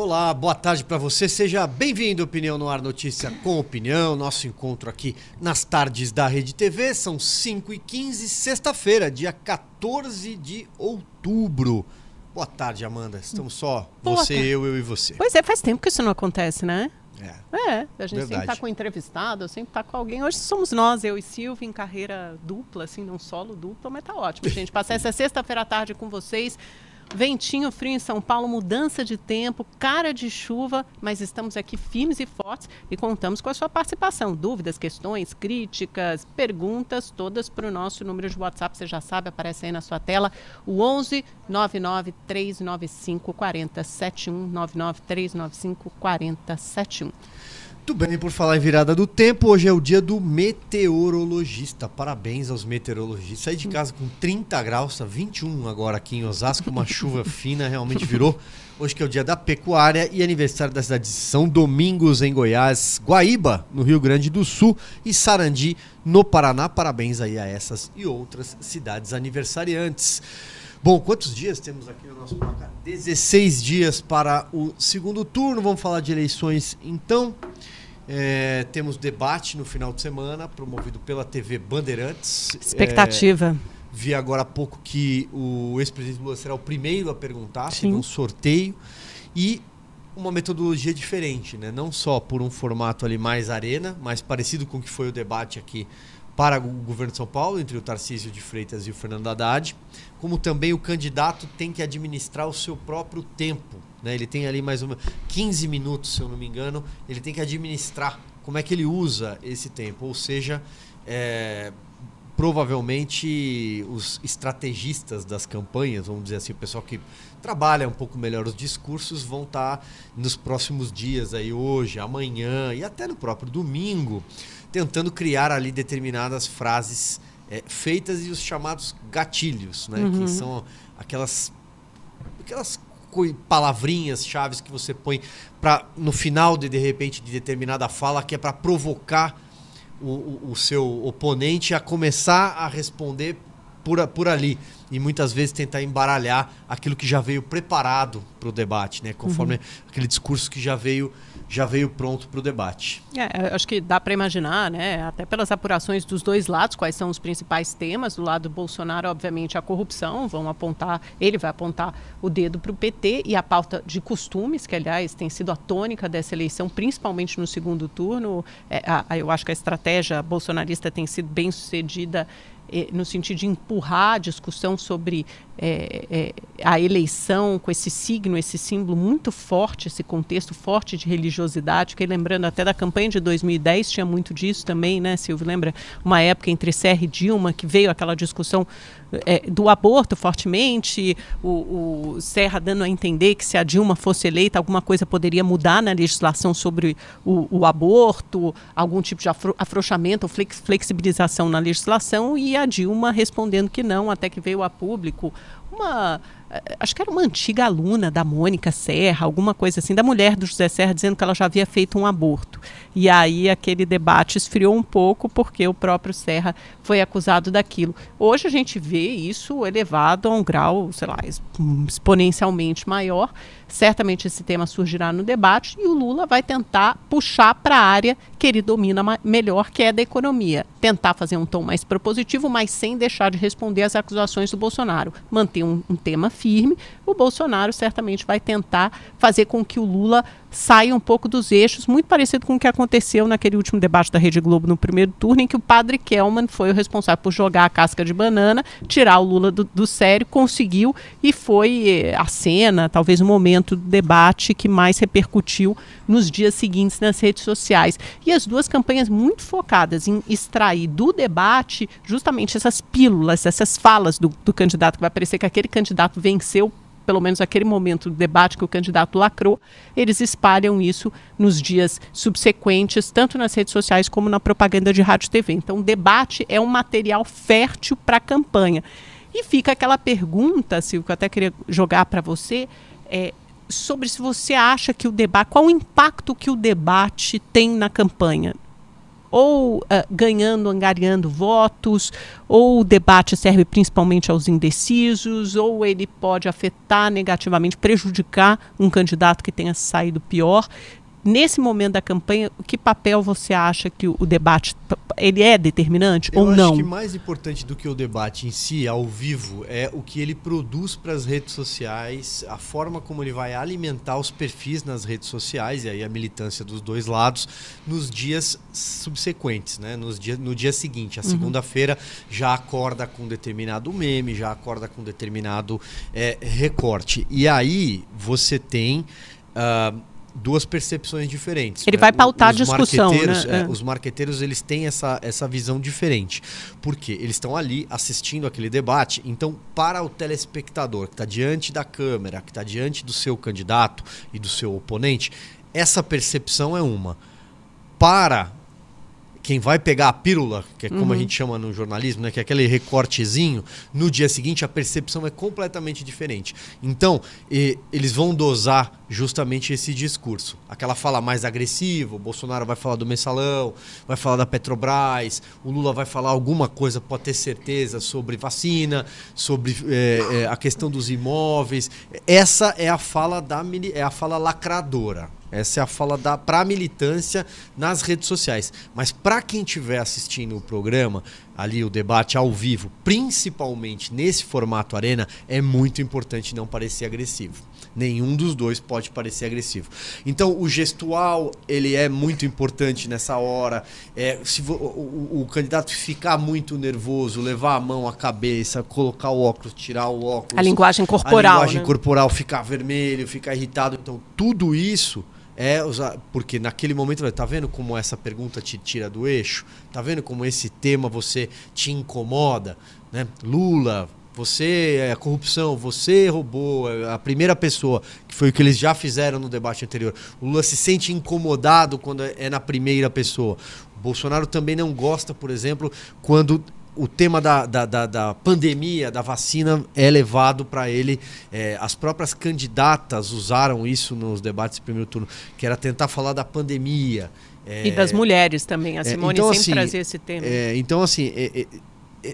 Olá, boa tarde para você. Seja bem-vindo Opinião no Ar Notícia com Opinião. Nosso encontro aqui nas tardes da Rede TV. São 5h15, sexta-feira, dia 14 de outubro. Boa tarde, Amanda. Estamos só Boa você, tarde. eu, eu e você. Pois é, faz tempo que isso não acontece, né? É. É, a gente sempre Verdade. tá com um entrevistado, sempre tá com alguém. Hoje somos nós, eu e Silvia, em carreira dupla, assim, não solo dupla, mas tá ótimo, gente. Passar essa sexta-feira à tarde com vocês. Ventinho frio em São Paulo, mudança de tempo, cara de chuva, mas estamos aqui firmes e fortes e contamos com a sua participação. Dúvidas, questões, críticas, perguntas, todas para o nosso número de WhatsApp, você já sabe, aparece aí na sua tela, o 11 99 395 4071, 99 395 4071. Muito bem, por falar em virada do tempo, hoje é o dia do meteorologista. Parabéns aos meteorologistas. Saí de casa com 30 graus, tá 21 agora aqui em Osasco, uma chuva fina realmente virou. Hoje que é o dia da pecuária e aniversário da cidade de São Domingos, em Goiás, Guaíba, no Rio Grande do Sul e Sarandi, no Paraná. Parabéns aí a essas e outras cidades aniversariantes. Bom, quantos dias temos aqui no nosso placar? 16 dias para o segundo turno. Vamos falar de eleições então. É, temos debate no final de semana, promovido pela TV Bandeirantes. Expectativa. É, vi agora há pouco que o ex-presidente Lula será o primeiro a perguntar, Sim. teve um sorteio. E uma metodologia diferente, né? Não só por um formato ali mais arena, mais parecido com o que foi o debate aqui para o governo de São Paulo, entre o Tarcísio de Freitas e o Fernando Haddad, como também o candidato tem que administrar o seu próprio tempo. Né? Ele tem ali mais ou menos 15 minutos, se eu não me engano, ele tem que administrar como é que ele usa esse tempo. Ou seja, é, provavelmente os estrategistas das campanhas, vamos dizer assim, o pessoal que trabalha um pouco melhor os discursos, vão estar nos próximos dias, aí hoje, amanhã e até no próprio domingo, tentando criar ali determinadas frases é, feitas e os chamados gatilhos, né? Uhum. Que são aquelas, aquelas palavrinhas chaves que você põe para no final de de repente de determinada fala que é para provocar o, o- o seu oponente a começar a responder por, por ali e muitas vezes tentar embaralhar aquilo que já veio preparado para o debate, né? Conforme aquele discurso que já veio já veio pronto para o debate. É, acho que dá para imaginar, né, até pelas apurações dos dois lados, quais são os principais temas. Do lado do Bolsonaro, obviamente, a corrupção, vão apontar, ele vai apontar o dedo para o PT e a pauta de costumes, que, aliás, tem sido a tônica dessa eleição, principalmente no segundo turno. É, a- eu acho que a estratégia bolsonarista tem sido bem sucedida eh, no sentido de empurrar a discussão sobre eh, eh, a eleição com esse signo, esse símbolo muito forte, esse contexto forte de religiosidade. Fiquei lembrando até da campanha de 2010, tinha muito disso também, né, Silvio? Lembra uma época entre Serra e Dilma que veio aquela discussão eh, do aborto fortemente, o, o Serra dando a entender que se a Dilma fosse eleita, alguma coisa poderia mudar na legislação sobre o, o aborto, algum tipo de afro, afrouxamento ou flex, flexibilização na legislação, e a Dilma respondendo que não, até que veio a público uma. eh, Acho que era uma antiga aluna da Mônica Serra, alguma coisa assim, da mulher do José Serra, dizendo que ela já havia feito um aborto. E aí aquele debate esfriou um pouco, porque o próprio Serra foi acusado daquilo. Hoje a gente vê isso elevado a um grau, sei lá, ex- exponencialmente maior. Certamente esse tema surgirá no debate e o Lula vai tentar puxar para a área que ele domina melhor, que é da economia. Tentar fazer um tom mais propositivo, mas sem deixar de responder às acusações do Bolsonaro. Manter um, um tema firme. O Bolsonaro certamente vai tentar fazer com que o Lula saia um pouco dos eixos, muito parecido com o que aconteceu naquele último debate da Rede Globo no primeiro turno, em que o padre Kelman foi o responsável por jogar a casca de banana, tirar o Lula do, do sério, conseguiu e foi eh, a cena, talvez o momento do debate que mais repercutiu nos dias seguintes nas redes sociais. E as duas campanhas muito focadas em extrair do debate justamente essas pílulas, essas falas do, do candidato, que vai parecer que aquele candidato venceu pelo menos aquele momento do debate que o candidato lacrou, eles espalham isso nos dias subsequentes, tanto nas redes sociais como na propaganda de rádio e TV. Então, o debate é um material fértil para a campanha. E fica aquela pergunta, Silvio, que eu até queria jogar para você, é, sobre se você acha que o debate, qual o impacto que o debate tem na campanha? Ou uh, ganhando, angariando votos, ou o debate serve principalmente aos indecisos, ou ele pode afetar negativamente, prejudicar um candidato que tenha saído pior nesse momento da campanha, que papel você acha que o, debate ele é determinante Eu ou não? Eu acho que mais importante do que o debate em si, ao vivo, é o que ele produz para as redes sociais, a forma como ele vai alimentar os perfis nas redes sociais e aí a militância dos dois lados nos dias subsequentes, né? Nos dia, no dia seguinte, a uhum. segunda-feira já acorda com determinado meme, já acorda com determinado é, recorte. E aí você tem uh, duas percepções diferentes. Ele né? vai pautar os a discussão, né? É, é. Os marqueteiros eles têm essa, essa visão diferente. Porque eles estão ali assistindo aquele debate, então para o telespectador que está diante da câmera, que está diante do seu candidato e do seu oponente, essa percepção é uma. Para quem vai pegar a pílula, que é como uhum. a gente chama no jornalismo, né, que é aquele recortezinho, no dia seguinte a percepção é completamente diferente. Então, e, eles vão dosar justamente esse discurso. Aquela fala mais agressiva, o Bolsonaro vai falar do mensalão, vai falar da Petrobras, o Lula vai falar alguma coisa, pode ter certeza, sobre vacina, sobre é, é, a questão dos imóveis. Essa é a fala da é a fala lacradora. Essa é a fala para a militância nas redes sociais. Mas para quem estiver assistindo o programa, ali o debate ao vivo, principalmente nesse formato arena, é muito importante não parecer agressivo. Nenhum dos dois pode parecer agressivo. Então, o gestual ele é muito importante nessa hora. É, se o, o, o, candidato ficar muito nervoso, levar a mão à cabeça, colocar o óculos, tirar o óculos. A linguagem corporal. A linguagem né? corporal ficar vermelho, ficar irritado. Então, tudo isso é usar. Porque naquele momento, tá vendo como essa pergunta te tira do eixo? Tá vendo como esse tema você te incomoda? Né? Lula, você é corrupção, você roubou, é a primeira pessoa, que foi o que eles já fizeram no debate anterior. O Lula se sente incomodado quando é na primeira pessoa. O Bolsonaro também não gosta, por exemplo, quando o tema da, da, da, da, pandemia, da vacina, é levado para ele. É, as próprias candidatas usaram isso nos debates de primeiro turno, que era tentar falar da pandemia. É, e das mulheres também. A é, Simone então, sempre assim, trazia esse tema. É, então, assim, é,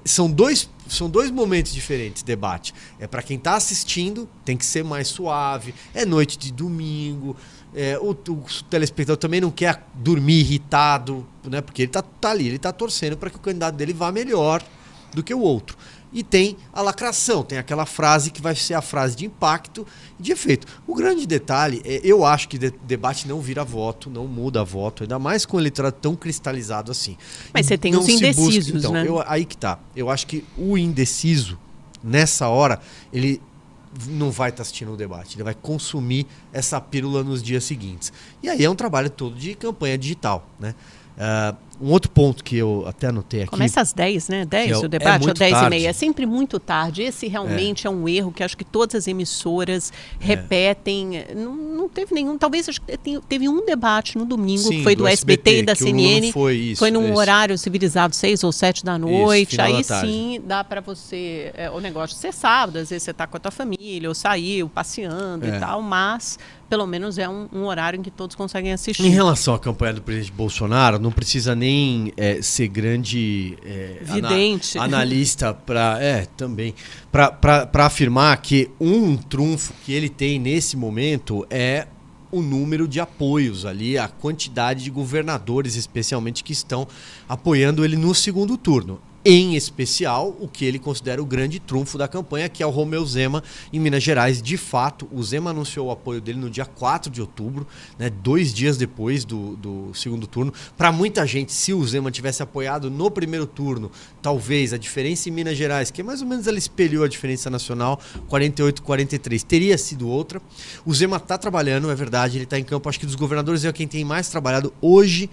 são, dois, são dois momentos diferentes debate. É para quem está assistindo, tem que ser mais suave. É noite de domingo. É, o, o, telespectador também não quer dormir irritado, né? Porque ele tá, tá ali, ele tá torcendo para que o candidato dele vá melhor do que o outro. E tem a lacração, tem aquela frase que vai ser a frase de impacto e de efeito. O grande detalhe é, eu acho que de, debate não vira voto, não muda voto, ainda mais com o eleitorado tão cristalizado assim. Mas você tem não os indecisos, busca, então, né? Eu, aí que tá. Eu acho que o indeciso, nessa hora, ele não vai estar tá assistindo o debate, ele vai consumir essa pílula nos dias seguintes. E aí é um trabalho todo de campanha digital, né? Uh, um outro ponto que eu até anotei aqui. Começa às 10, né? 10 é, o debate, é ou 10 tarde. e meia. É sempre muito tarde. Esse realmente é. é. um erro que acho que todas as emissoras é. repetem. Não, não teve nenhum. Talvez acho que teve um debate no domingo, Sim, que foi do, do SBT, SBT, e da CNN. Foi, isso, foi num horário civilizado, 6 ou 7 da noite. Isso, Aí sim dá para você. É, o negócio ser sábado, às vezes você está com a tua família, ou saiu passeando e é. tal, mas pelo menos é um, um, horário em que todos conseguem assistir. Em relação à campanha do presidente Bolsonaro, não precisa nem é, ser grande é, Vidente. Ana, analista para é também para afirmar que um trunfo que ele tem nesse momento é o número de apoios ali, a quantidade de governadores, especialmente, que estão apoiando ele no segundo turno em especial o que ele considera o grande trunfo da campanha, que é o Romeu Zema em Minas Gerais. De fato, o Zema anunciou o apoio dele no dia 4 de outubro, né, dois dias depois do, do segundo turno. Para muita gente, se o Zema tivesse apoiado no primeiro turno, talvez a diferença em Minas Gerais, que é mais ou menos ela espelhou a diferença nacional, 48-43, teria sido outra. O Zema está trabalhando, é verdade, ele está em campo. Acho que dos governadores é quem tem mais trabalhado hoje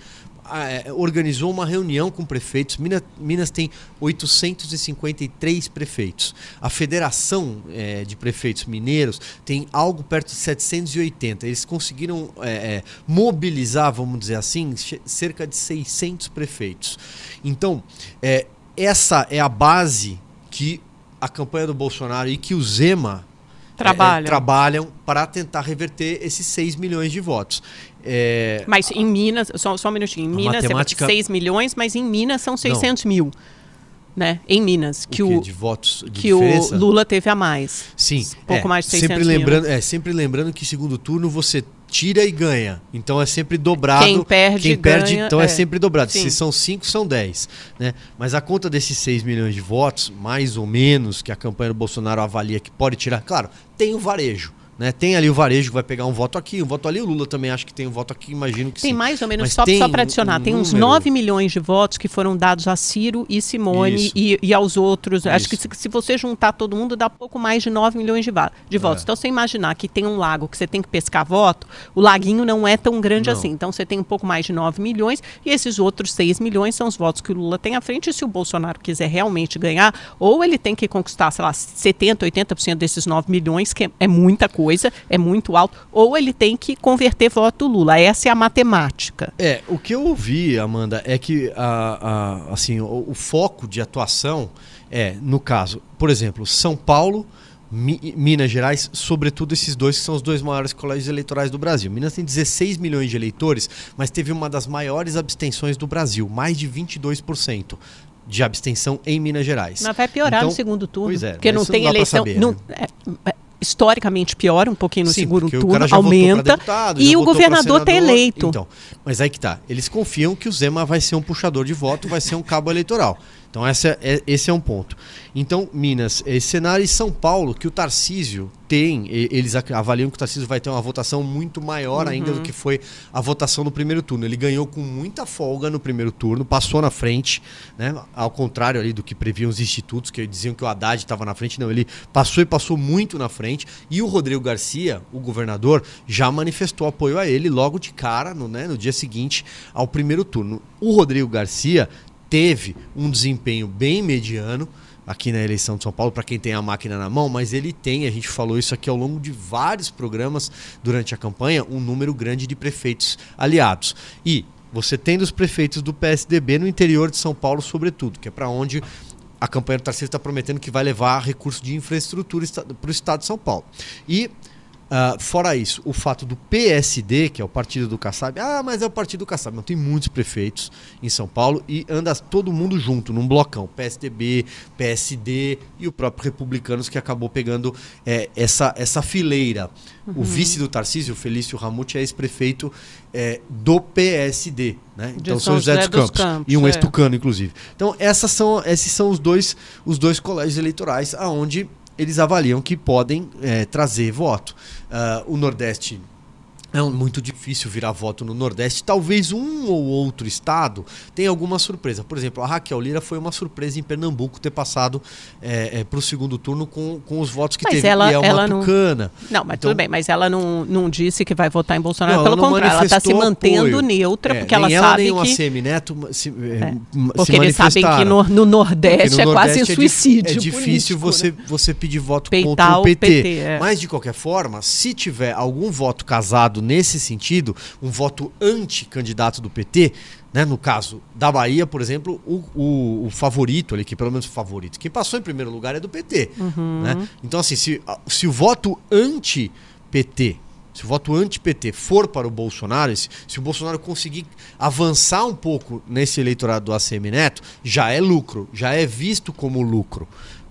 organizou uma reunião com prefeitos. Minas, Minas tem 853 prefeitos. A Federação é, de Prefeitos Mineiros tem algo perto de 780. Eles conseguiram é, é, mobilizar, vamos dizer assim, cerca de 600 prefeitos. Então, é, essa é a base que a campanha do Bolsonaro e que o Zema trabalham, é, trabalham para tentar reverter esses 6 milhões de votos. É, mas em Minas, só, só um minutinho, em Minas matemática... 6 milhões, mas em Minas são 600 Não. mil. Né, em Minas, que o, o de votos de que diferença? o Lula teve a mais. Sim, pouco é, mais de 600 sempre lembrando, mil. É, sempre lembrando que segundo turno você tira e ganha. Então é sempre dobrado. Quem perde, quem perde ganha, então é, é sempre dobrado. Sim. Se são 5, são 10. Né? Mas a conta desses 6 milhões de votos, mais ou menos, que a campanha do Bolsonaro avalia que pode tirar, claro, tem o varejo. Né? Tem ali o varejo que vai pegar um voto aqui, um voto ali. O Lula também acho que tem um voto aqui, imagino que tem sim. mais ou menos, Mas só, só para adicionar, um tem uns 9 milhões de votos que foram dados a Ciro e Simone e, e, aos outros. Isso. Acho que se, se, você juntar todo mundo, dá pouco mais de 9 milhões de, de votos. É. Então, você imaginar que tem um lago que você tem que pescar voto, o laguinho não é tão grande não. assim. Então, você tem um pouco mais de 9 milhões e esses outros 6 milhões são os votos que o Lula tem à frente. E se o Bolsonaro quiser realmente ganhar, ou ele tem que conquistar, sei lá, 70%, 80% desses 9 milhões, que é, é muita coisa, é muito alto, ou ele tem que converter voto Lula. Essa é a matemática. É, o que eu ouvi, Amanda, é que a, a assim, o, o, foco de atuação é, no caso, por exemplo, São Paulo. Mi, Minas Gerais, sobretudo esses dois que são os dois maiores colégios eleitorais do Brasil. Minas tem 16 milhões de eleitores, mas teve uma das maiores abstenções do Brasil, mais de 22% de abstenção em Minas Gerais. Mas vai piorar então, no segundo turno. É, porque não tem eleição. Não, né? é, historicamente piora um pouquinho no Sim, segundo turno, aumenta deputado, e o governador está eleito. Então, mas aí que tá. Eles confiam que o Zema vai ser um puxador de voto, vai ser um cabo eleitoral. Então essa é, esse é um ponto. Então, Minas, esse cenário e São Paulo, que o Tarcísio tem, eles avaliam que o Tarcísio vai ter uma votação muito maior uhum. ainda do que foi a votação no primeiro turno. Ele ganhou com muita folga no primeiro turno, passou na frente, né? ao contrário ali do que previam os institutos, que diziam que o Haddad estava na frente. Não, ele passou e passou muito na frente. E o Rodrigo Garcia, o governador, já manifestou apoio a ele logo de cara, no, né, no dia seguinte ao primeiro turno. O Rodrigo Garcia teve um desempenho bem mediano aqui na eleição de São Paulo, para quem tem a máquina na mão, mas ele tem, a gente falou isso aqui ao longo de vários programas durante a campanha, um número grande de prefeitos aliados. E você tem dos prefeitos do PSDB no interior de São Paulo, sobretudo, que é para onde a campanha do Tarcísio está prometendo que vai levar recurso de infraestrutura para o estado de São Paulo. E Uh, fora isso, o fato do PSD, que é o partido do Kassab, ah, mas é o partido do Kassab. Não, tem muitos prefeitos em São Paulo e anda todo mundo junto, num blocão. PSDB, PSD e o próprio Republicanos, que acabou pegando é, essa, essa fileira. Uhum. O vice do Tarcísio, Felício Ramute, é ex-prefeito é, do PSD, né? Então São José, José dos, Campos, Campos, e um é. ex-tucano, inclusive. Então, essas são, esses são os dois, os dois colégios eleitorais aonde eles avaliam que podem é, trazer voto. Uh, o Nordeste é muito difícil virar voto no Nordeste. Talvez um ou outro estado tenha alguma surpresa. Por exemplo, a Raquel Lira foi uma surpresa em Pernambuco ter passado é, é, para o segundo turno com, com os votos que mas teve. Ela, e é uma ela tucana. Não, não mas então, tudo bem. Mas ela não, não disse que vai votar em Bolsonaro. Não, Pelo contrário, ela está se mantendo apoio. neutra, é, porque ela nem sabe ela, nem que... o ACM Neto se, é, é. porque se eles sabem que no, no Nordeste no é quase um suicídio É difícil você, né? você pedir voto Peitar contra o PT. O PT é. mas, de qualquer forma, se tiver algum voto casado nesse sentido, um voto anti-candidato do PT, né? no caso da Bahia, por exemplo, o, o, o, favorito ali, que pelo menos o favorito, quem passou em primeiro lugar é do PT. Uhum. Né? Então, assim, se, se o voto anti-PT se o voto anti-PT for para o Bolsonaro, se, se, o Bolsonaro conseguir avançar um pouco nesse eleitorado do ACM Neto, já é lucro, já é visto como lucro.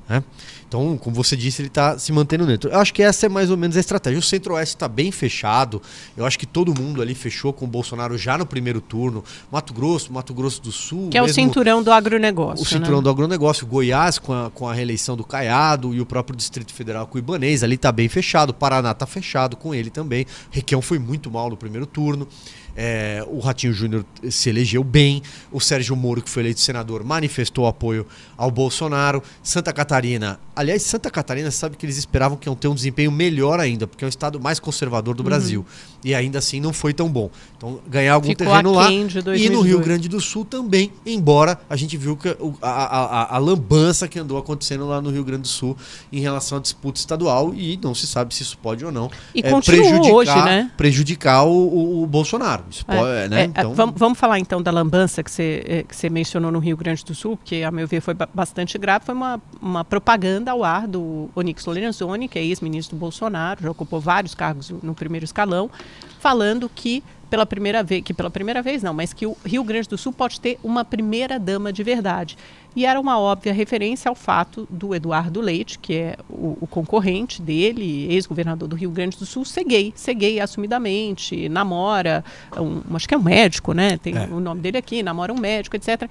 Né? Então, como você disse, ele está se mantendo dentro. Eu acho que essa é mais ou menos a estratégia. O Centro-Oeste está bem fechado. Eu acho que todo mundo ali fechou com o Bolsonaro já no primeiro turno. Mato Grosso, Mato Grosso do Sul. Que é o cinturão do agronegócio. O cinturão né? do agronegócio. Goiás, com a, com a reeleição do Caiado e o próprio Distrito Federal com o Ibanês, ali está bem fechado. Paraná está fechado com ele também. Requião foi muito mal no primeiro turno. É, o Ratinho Júnior se elegeu bem. O Sérgio Moro, que foi eleito senador, manifestou apoio ao Bolsonaro. Santa Catarina. Aliás, Santa Catarina sabe que eles esperavam que iam ter um desempenho melhor ainda, porque é o estado mais conservador do uhum. Brasil. E ainda assim não foi tão bom. Então, ganhar algum Ficou terreno lá. E no Rio Grande do Sul também, embora a gente viu que a, a, a, a lambança que andou acontecendo lá no Rio Grande do Sul em relação à disputa estadual e não se sabe se isso pode ou não e é, prejudicar, hoje, né? prejudicar o, o, o Bolsonaro. Isso é, né? É, então... vamos, vamos falar então da lambança que você, é, que você mencionou no Rio Grande do Sul, que a meu ver foi bastante grave. Foi uma, uma propaganda ao ar do Onyx Lorenzoni, que é ex-ministro do Bolsonaro, já ocupou vários cargos no primeiro escalão, falando que pela primeira vez, que pela primeira vez não, mas que o Rio Grande do Sul pode ter uma primeira dama de verdade. E era uma óbvia referência ao fato do Eduardo Leite, que é o, o concorrente dele, ex-governador do Rio Grande do Sul, ser gay, ser gay assumidamente, namora, um, acho que é um médico, né? Tem é. o nome dele aqui, namora um médico, etc.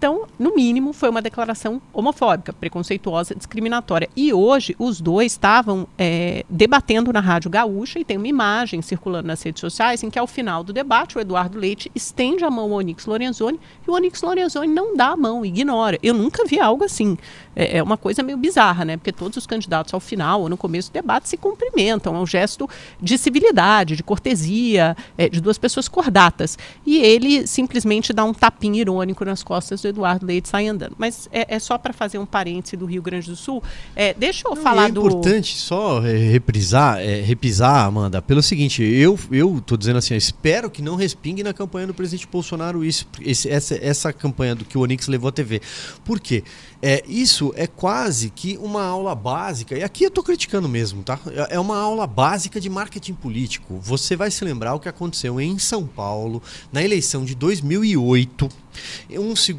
Então, no mínimo, foi uma declaração homofóbica, preconceituosa, discriminatória. E hoje, os dois estavam é, debatendo na Rádio Gaúcha e tem uma imagem circulando nas redes sociais em que, ao final do debate, o Eduardo Leite estende a mão ao Onyx Lorenzoni e o Onyx Lorenzoni não dá a mão, ignora. Eu nunca vi algo assim. É, é uma coisa meio bizarra, né? Porque todos os candidatos, ao final ou no começo do debate, se cumprimentam. É um gesto de civilidade, de cortesia, é, de duas pessoas cordatas. E ele simplesmente dá um tapinha irônico nas costas do Eduardo Leite sai andando. Mas é, é só para fazer um parêntese do Rio Grande do Sul. É, deixa eu Não, falar é do. É importante só é, reprisar, é, repisar, Amanda, pelo seguinte: eu, eu tô dizendo assim, espero que não respingue na campanha do presidente Bolsonaro isso, esse, essa, essa campanha do que o Onix levou à TV. Por quê? É, isso é quase que uma aula básica, e aqui eu estou criticando mesmo, tá? É, é uma aula básica de marketing político. Você vai se lembrar o que aconteceu em São Paulo, na eleição de 2008.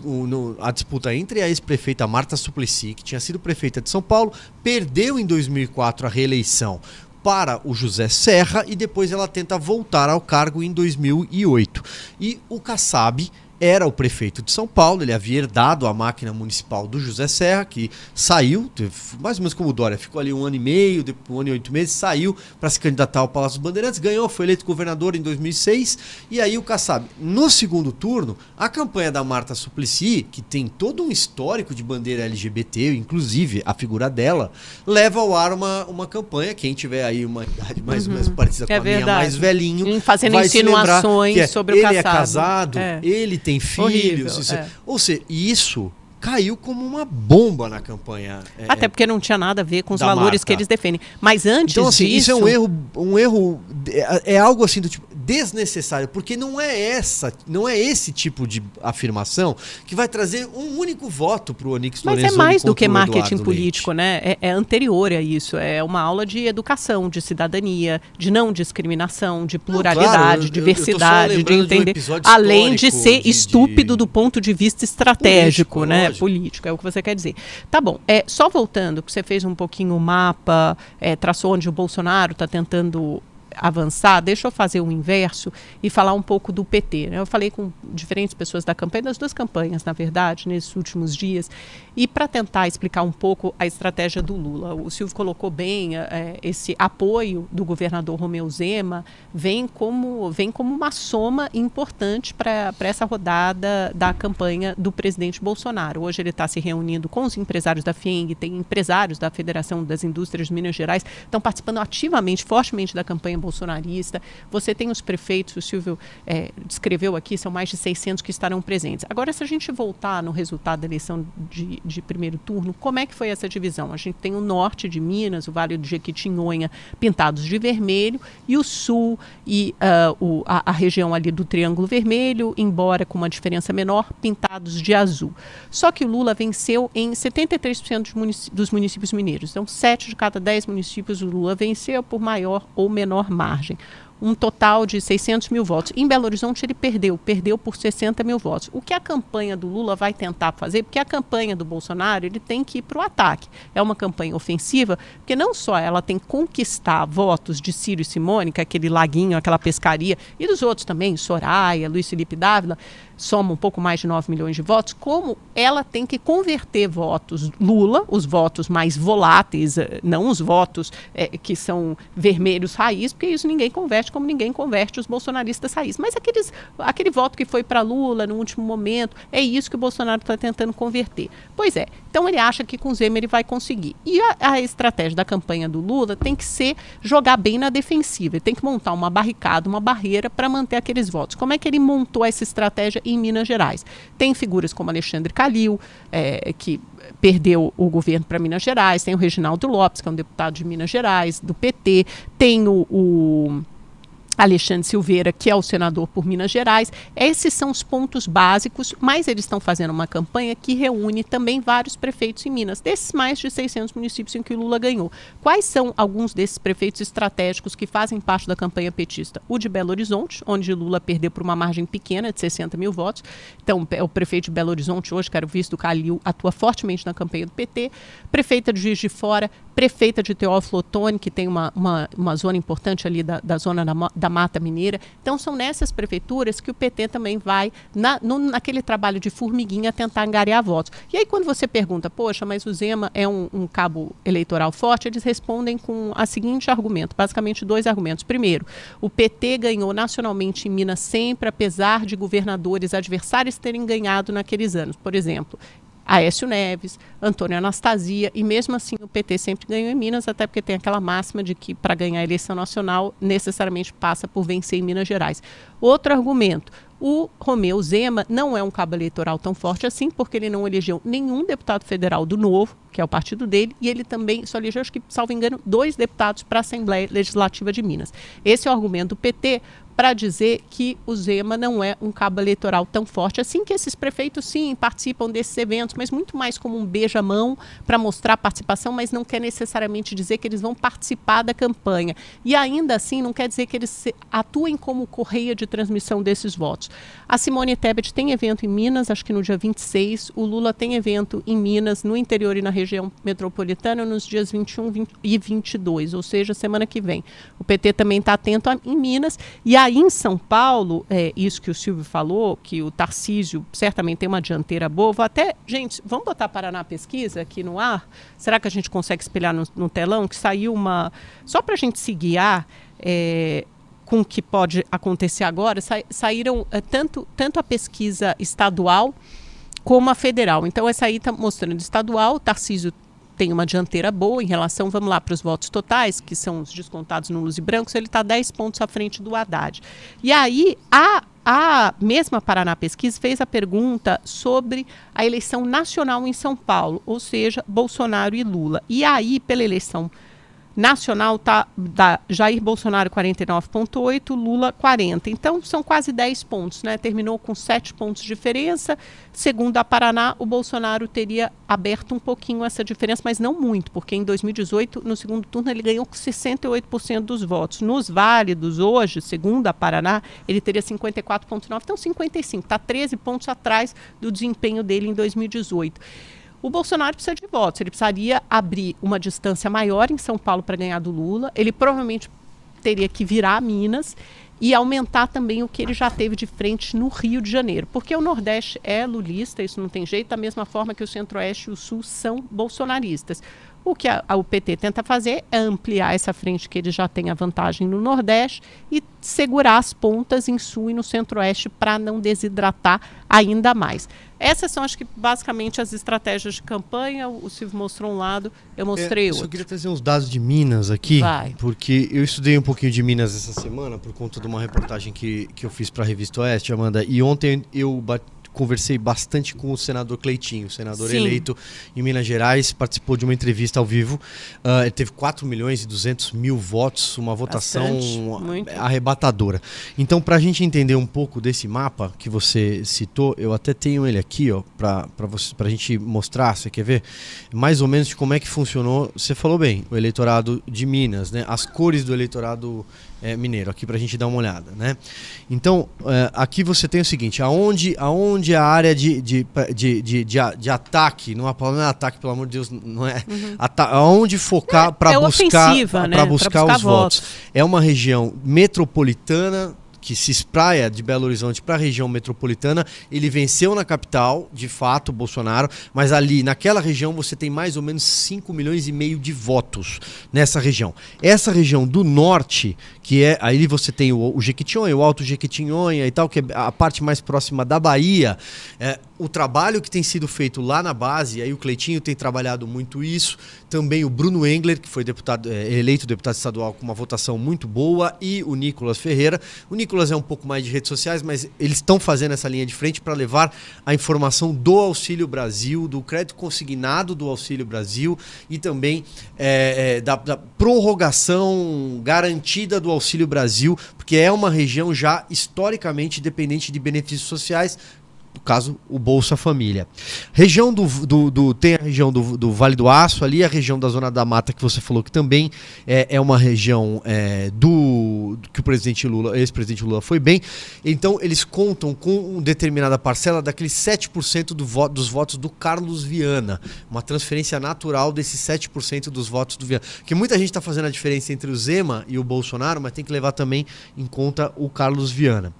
Um, no, a disputa entre a ex-prefeita Marta Suplicy, que tinha sido prefeita de São Paulo, perdeu em 2004 a reeleição para o José Serra e depois ela tenta voltar ao cargo em 2008. E o Kassab era o prefeito de São Paulo, ele havia herdado a máquina municipal do José Serra, que saiu, mais ou menos como o Dória, ficou ali um ano e meio, depois, um ano e oito meses, saiu para se candidatar ao Palácio dos Bandeirantes, ganhou, foi eleito governador em 2006, e aí o Kassab. No segundo turno, a campanha da Marta Suplicy, que tem todo um histórico de bandeira LGBT, inclusive a figura dela, leva ao ar uma, uma campanha, quem tiver aí uma idade mais ou menos uhum. parecida com é a verdade. minha, mais velhinho, fazendo insinuações é, sobre o Kassab. Ele é casado, é. ele tem tem filhos. Horrível, é. Ou seja, isso caiu como uma bomba na campanha. É, Até porque não tinha nada a ver com os valores que eles defendem. Mas antes então, assim, disso... isso é um erro, um erro é, é algo assim do tipo desnecessário, porque não é essa, não é esse tipo de afirmação que vai trazer um único voto para o Onix Mas é mais do que marketing político, né? É, é, anterior a isso. É uma aula de educação, de cidadania, de não discriminação, de pluralidade, não, claro, diversidade, eu, eu de entender. De um além de ser de, estúpido de... do ponto de vista estratégico, político, né? Lógico. Político, é o que você quer dizer. Tá bom. É, só voltando, que você fez um pouquinho o mapa, é, traçou onde o Bolsonaro está tentando avançar, deixa eu fazer o inverso e falar um pouco do PT. Né? Eu falei com diferentes pessoas da campanha, das duas campanhas, na verdade, nesses últimos dias, e para tentar explicar um pouco a estratégia do Lula. O Silvio colocou bem, é, esse apoio do governador Romeu Zema vem como, vem como uma soma importante para essa rodada da campanha do presidente Bolsonaro. Hoje ele está se reunindo com os empresários da FIENG, tem empresários da Federação das Indústrias de Minas Gerais, estão participando ativamente, fortemente da campanha bolsonarista. Você tem os prefeitos, o Silvio é, descreveu aqui, são mais de 600 que estarão presentes. Agora, se a gente voltar no resultado da eleição de, de primeiro turno, como é que foi essa divisão? A gente tem o norte de Minas, o Vale do Jequitinhonha, pintados de vermelho, e o sul e uh, o, a, a região ali do Triângulo Vermelho, embora com uma diferença menor, pintados de azul. Só que o Lula venceu em 73% dos, municípios mineiros. Então, 7 de cada 10 municípios o Lula venceu por maior ou menor margem um total de 600 mil votos. Em Belo Horizonte ele perdeu, perdeu por 60 mil votos. O que a campanha do Lula vai tentar fazer, porque a campanha do Bolsonaro ele tem que ir para o ataque. É uma campanha ofensiva, porque não só ela tem que conquistar votos de Círio e que é aquele laguinho, aquela pescaria, e dos outros também, Soraya, Luiz Felipe Dávila, soma um pouco mais de 9 milhões de votos, como ela tem que converter votos Lula, os votos mais voláteis, eh, não os votos é, que são vermelhos raiz, porque isso ninguém converte como ninguém converte os bolsonaristas raiz. Mas aqueles, aquele voto que foi para Lula no último momento, é isso que o Bolsonaro está tentando converter. Pois é, então ele acha que com Zema ele vai conseguir. E a, a estratégia da campanha do Lula tem que ser jogar bem na defensiva, ele tem que montar uma barricada, uma barreira para manter aqueles votos. Como é que ele montou essa estratégia em Minas Gerais. Tem figuras como Alexandre Calil, é, que perdeu o governo para Minas Gerais, tem o Reginaldo Lopes, que é um deputado de Minas Gerais, do PT, tem o, o Alexandre Silveira, que é o senador por Minas Gerais. Esses são os pontos básicos, mas eles estão fazendo uma campanha que reúne também vários prefeitos em Minas, desses mais de 600 municípios em que Lula ganhou. Quais são alguns desses prefeitos estratégicos que fazem parte da campanha petista? O de Belo Horizonte, onde Lula perdeu por uma margem pequena de 60 mil votos. Então, o prefeito de Belo Horizonte hoje, que era o vice do Calil, atua fortemente na campanha do PT. Prefeita de Juiz de Fora, prefeita de Teófilo Otoni, que tem uma, uma, uma zona importante ali da, da zona da, da Mata Mineira. Então, são nessas prefeituras que o PT também vai, na, no, naquele trabalho de formiguinha, tentar angariar votos. E aí, quando você pergunta, poxa, mas o Zema é um, um cabo eleitoral forte, eles respondem com a seguinte argumento, basicamente dois argumentos. Primeiro, o PT ganhou nacionalmente em Minas sempre, apesar de governadores adversários terem ganhado naqueles anos. Por exemplo, Aécio Neves, Antônio Anastasia, e mesmo assim o PT sempre ganhou em Minas, até porque tem aquela máxima de que para ganhar a eleição nacional necessariamente passa por vencer em Minas Gerais. Outro argumento, o Romeu Zema não é um cabo eleitoral tão forte assim, porque ele não elegeu nenhum deputado federal do Novo, que é o partido dele, e ele também só elegeu, acho que, salvo engano, dois deputados para a Assembleia Legislativa de Minas. Esse é o argumento do PT para dizer que o Zema não é um cabo eleitoral tão forte assim, que esses prefeitos sim participam desses eventos, mas muito mais como um beijamão para mostrar participação, mas não quer necessariamente dizer que eles vão participar da campanha. E ainda assim não quer dizer que eles atuem como correia de transmissão desses votos. A Simone Tebet tem evento em Minas, acho que no dia 26, o Lula tem evento em Minas, no interior e na região metropolitana, nos dias 21 20 e 22, ou seja, semana que vem. O PT também está atento a, em Minas, e aí em São Paulo, é, isso que o Silvio falou, que o Tarcísio certamente tem uma dianteira boa. Vou até, gente, vamos botar Paraná Pesquisa aqui no ar? Será que a gente consegue espelhar no, no telão? Que saiu uma. Só para a gente se guiar. É, com o que pode acontecer agora, sa saíram é, tanto, tanto a pesquisa estadual como a federal. Então, essa aí está mostrando estadual, Tarcísio tem uma dianteira boa em relação, vamos lá, para os votos totais, que são os descontados nulos e brancos, ele está 10 pontos à frente do Haddad. E aí, a, a mesma Paraná Pesquisa fez a pergunta sobre a eleição nacional em São Paulo, ou seja, Bolsonaro e Lula. E aí, pela eleição nacional tá da Jair Bolsonaro 49.8, Lula 40. Então são quase 10 pontos, né? Terminou com 7 pontos de diferença. Segundo a Paraná, o Bolsonaro teria aberto um pouquinho essa diferença, mas não muito, porque em 2018, no segundo turno, ele ganhou com 68% dos votos. Nos válidos hoje, segundo a Paraná, ele teria 54.9, então 55, está 13 pontos atrás do desempenho dele em 2018. O Bolsonaro precisa de votos. Ele precisaria abrir uma distância maior em São Paulo para ganhar do Lula. Ele provavelmente teria que virar Minas e aumentar também o que ele já teve de frente no Rio de Janeiro. Porque o Nordeste é lulista, isso não tem jeito, da mesma forma que o Centro-Oeste e o Sul são bolsonaristas. O que a, a, o PT tenta fazer é ampliar essa frente que ele já tem a vantagem no Nordeste e segurar as pontas em Sul e no Centro-Oeste para não desidratar ainda mais. Essas são, acho que, basicamente as estratégias de campanha. O Silvio mostrou um lado, eu mostrei é, outro. Eu queria trazer uns dados de Minas aqui, Vai. porque eu estudei um pouquinho de Minas essa semana por conta de uma reportagem que, que eu fiz para a Revista Oeste, Amanda. E ontem eu bati conversei bastante com o senador Cleitinho, senador Sim. eleito em Minas Gerais, participou de uma entrevista ao vivo. Uh, ele teve 4 milhões e 200 mil votos, uma votação arrebatadora. Então, para a gente entender um pouco desse mapa que você citou, eu até tenho ele aqui, ó, para a gente mostrar, você quer ver? Mais ou menos de como é que funcionou. Você falou bem, o eleitorado de Minas, né? As cores do eleitorado é, mineiro, aqui para a gente dar uma olhada. Né? Então, é, aqui você tem o seguinte: aonde, aonde a área de, de, de, de, de, de ataque, não, é ataque, pelo amor de Deus, não é. Uhum. aonde focar para é, é buscar, né? buscar, buscar os votos. votos. É uma região metropolitana que se espraia de Belo Horizonte para a região metropolitana. Ele venceu na capital, de fato, Bolsonaro, mas ali, naquela região, você tem mais ou menos 5 milhões e meio de votos nessa região. Essa região do norte, que é. Aí você tem o, o Jequitinhonha, o Alto Jequitinhonha e tal, que é a parte mais próxima da Bahia. É, o trabalho que tem sido feito lá na base, aí o Cleitinho tem trabalhado muito isso, também o Bruno Engler, que foi deputado, é, eleito deputado estadual com uma votação muito boa, e o Nicolas Ferreira. O Nicolas é um pouco mais de redes sociais, mas eles estão fazendo essa linha de frente para levar a informação do Auxílio Brasil, do crédito consignado do Auxílio Brasil e também é, é, da, da prorrogação garantida do Auxílio Brasil, porque é uma região já historicamente dependente de benefícios sociais, no caso, o Bolsa Família. Região do, do, do tem a região do, do, Vale do Aço, ali a região da Zona da Mata que você falou que também é, é uma região é, do que o presidente Lula, ex-presidente Lula foi bem. Então eles contam com uma determinada parcela daqueles 7% do dos votos do Carlos Viana, uma transferência natural desses 7% dos votos do Viana. Porque muita gente está fazendo a diferença entre o Zema e o Bolsonaro, mas tem que levar também em conta o Carlos Viana.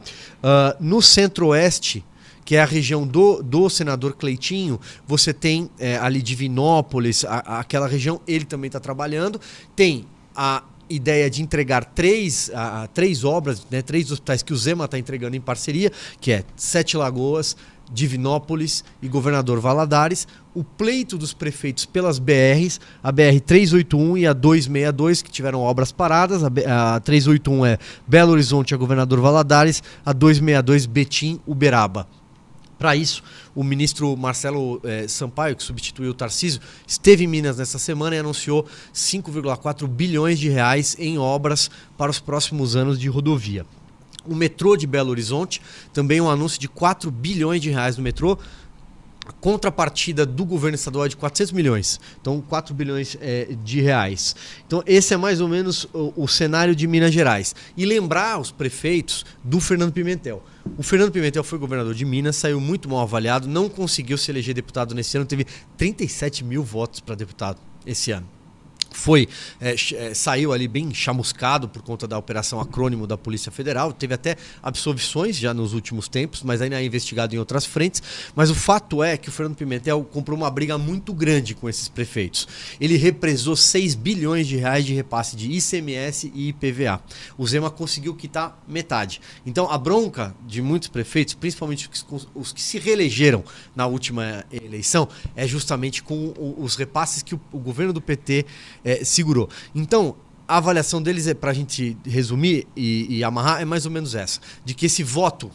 Uh, no Centro-Oeste que é a região do, do senador Cleitinho, você tem é, ali Divinópolis, a, aquela região, ele também está trabalhando. Tem a ideia de entregar três, a, três obras, né, três hospitais que o Zema está entregando em parceria, que é Sete Lagoas, Divinópolis e Governador Valadares, o pleito dos prefeitos pelas BRs, a BR 381 e a 262, que tiveram obras paradas. A, a 381 é Belo Horizonte, a Governador Valadares, a 262 Betim, Uberaba. Para isso, o ministro Marcelo eh, Sampaio, que substituiu o Tarcísio, esteve em Minas nessa semana e anunciou 5,4 bilhões de reais em obras para os próximos anos de rodovia. O metrô de Belo Horizonte, também um anúncio de 4 bilhões de reais no metrô, contrapartida do governo estadual é de 400 milhões, então 4 bilhões é, de reais. Então esse é mais ou menos o, o, cenário de Minas Gerais. E lembrar os prefeitos do Fernando Pimentel. O Fernando Pimentel foi governador de Minas, saiu muito mal avaliado, não conseguiu se eleger deputado nesse ano, teve 37 mil votos para deputado esse ano foi é, é, saiu ali bem chamuscado por conta da operação acrônimo da Polícia Federal. Teve até absolvições já nos últimos tempos, mas ainda é investigado em outras frentes. Mas o fato é que o Fernando Pimentel comprou uma briga muito grande com esses prefeitos. Ele represou 6 bilhões de reais de repasse de ICMS e IPVA. O Zema conseguiu quitar metade. Então a bronca de muitos prefeitos, principalmente os que se reelegeram na última eleição, é justamente com os repasses que o, o governo do PT é, segurou. Então, a avaliação deles é, para a gente resumir e, e, amarrar, é mais ou menos essa: de que esse voto